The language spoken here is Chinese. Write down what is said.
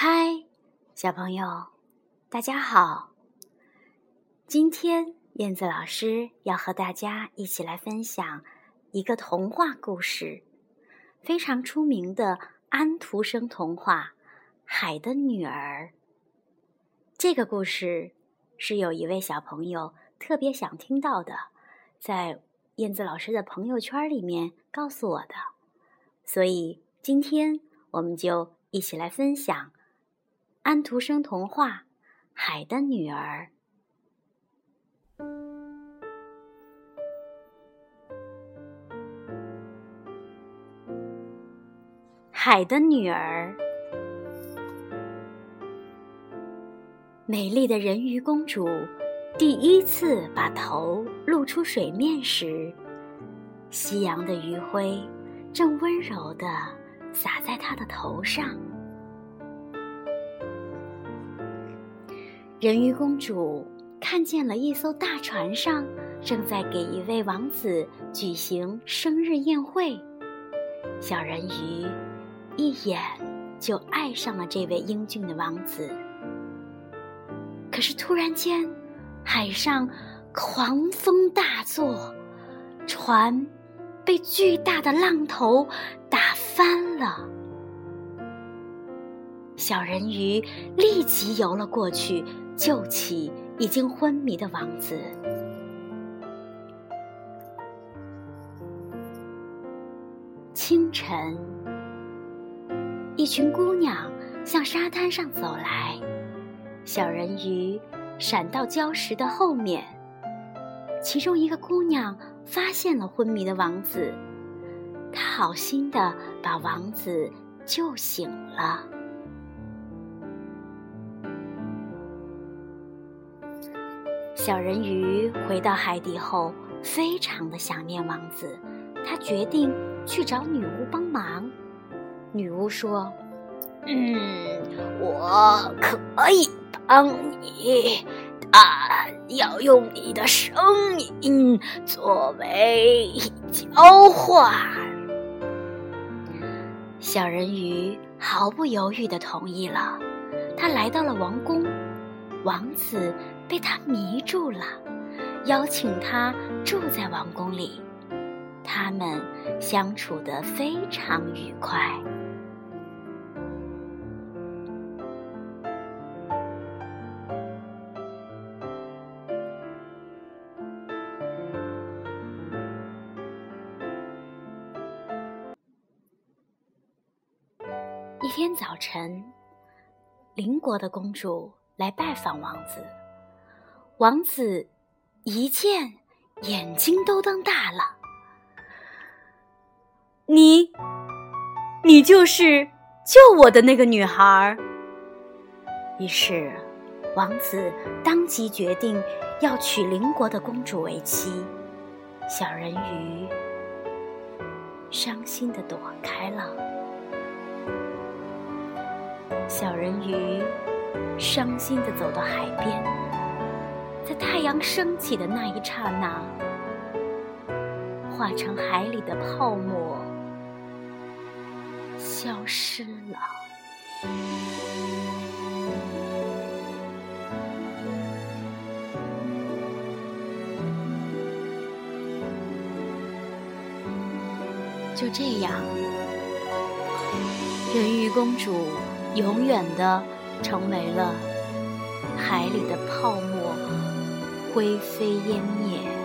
嗨，小朋友，大家好！今天燕子老师要和大家一起来分享一个童话故事，非常出名的安徒生童话《海的女儿》。这个故事是有一位小朋友特别想听到的，在燕子老师的朋友圈里面告诉我的，所以今天我们就一起来分享。安徒生童话《海的女儿》。海的女儿，美丽的人鱼公主第一次把头露出水面时，夕阳的余晖正温柔的洒在她的头上。人鱼公主看见了一艘大船上正在给一位王子举行生日宴会，小人鱼一眼就爱上了这位英俊的王子。可是突然间，海上狂风大作，船被巨大的浪头打翻了。小人鱼立即游了过去。救起已经昏迷的王子。清晨，一群姑娘向沙滩上走来，小人鱼闪到礁石的后面。其中一个姑娘发现了昏迷的王子，她好心的把王子救醒了。小人鱼回到海底后，非常的想念王子，他决定去找女巫帮忙。女巫说：“嗯，我可以帮你，但要用你的声音作为交换。”小人鱼毫不犹豫的同意了。他来到了王宫，王子。被他迷住了，邀请他住在王宫里，他们相处得非常愉快。一天早晨，邻国的公主来拜访王子。王子一见，眼睛都瞪大了。你，你就是救我的那个女孩。于是，王子当即决定要娶邻国的公主为妻。小人鱼伤心的躲开了。小人鱼伤心的走到海边。在太阳升起的那一刹那，化成海里的泡沫，消失了。就这样，人鱼公主永远的成为了海里的泡沫。灰飞烟灭。